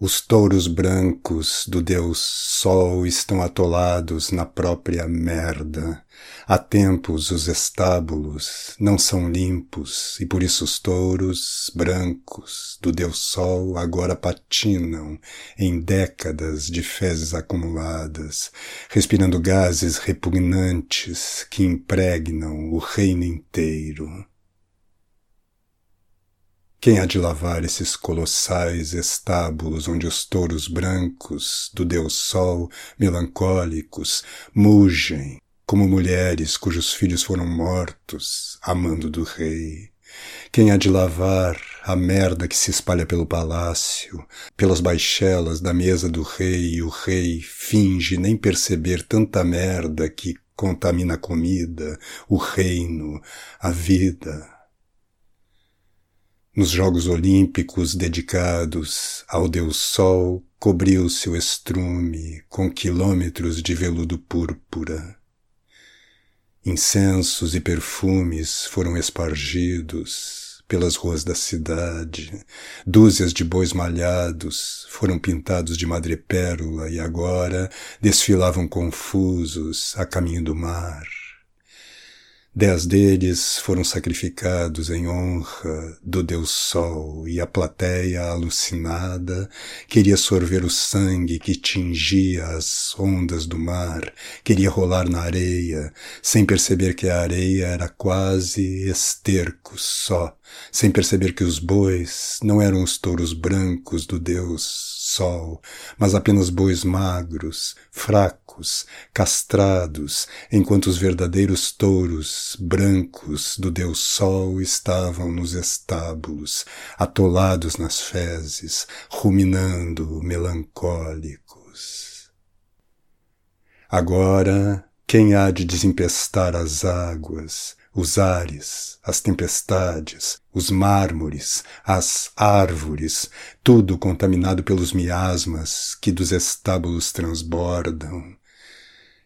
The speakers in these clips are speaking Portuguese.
Os touros brancos do Deus Sol estão atolados na própria merda. Há tempos os estábulos não são limpos e por isso os touros brancos do Deus Sol agora patinam em décadas de fezes acumuladas, respirando gases repugnantes que impregnam o reino inteiro. Quem há de lavar esses colossais estábulos onde os touros brancos do Deus Sol, melancólicos, mugem como mulheres cujos filhos foram mortos, amando do rei? Quem há de lavar a merda que se espalha pelo palácio, pelas baixelas da mesa do rei, e o rei finge nem perceber tanta merda que contamina a comida, o reino, a vida? Nos Jogos Olímpicos dedicados ao Deus Sol, cobriu-se o estrume com quilômetros de veludo púrpura. Incensos e perfumes foram espargidos pelas ruas da cidade. Dúzias de bois malhados foram pintados de madrepérola e agora desfilavam confusos a caminho do mar. Dez deles foram sacrificados em honra do Deus Sol, e a plateia alucinada queria sorver o sangue que tingia as ondas do mar, queria rolar na areia, sem perceber que a areia era quase esterco só, sem perceber que os bois não eram os touros brancos do Deus sol, mas apenas bois magros, fracos, castrados, enquanto os verdadeiros touros brancos do Deus Sol estavam nos estábulos, atolados nas fezes, ruminando melancólicos. Agora, quem há de desempestar as águas, os ares, as tempestades, os mármores, as árvores, tudo contaminado pelos miasmas que dos estábulos transbordam.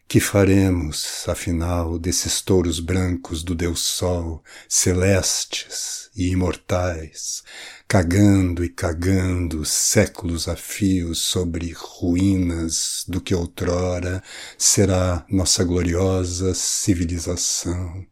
Que faremos, afinal, desses touros brancos do Deus Sol, celestes e imortais, cagando e cagando séculos a fio sobre ruínas do que outrora será nossa gloriosa civilização?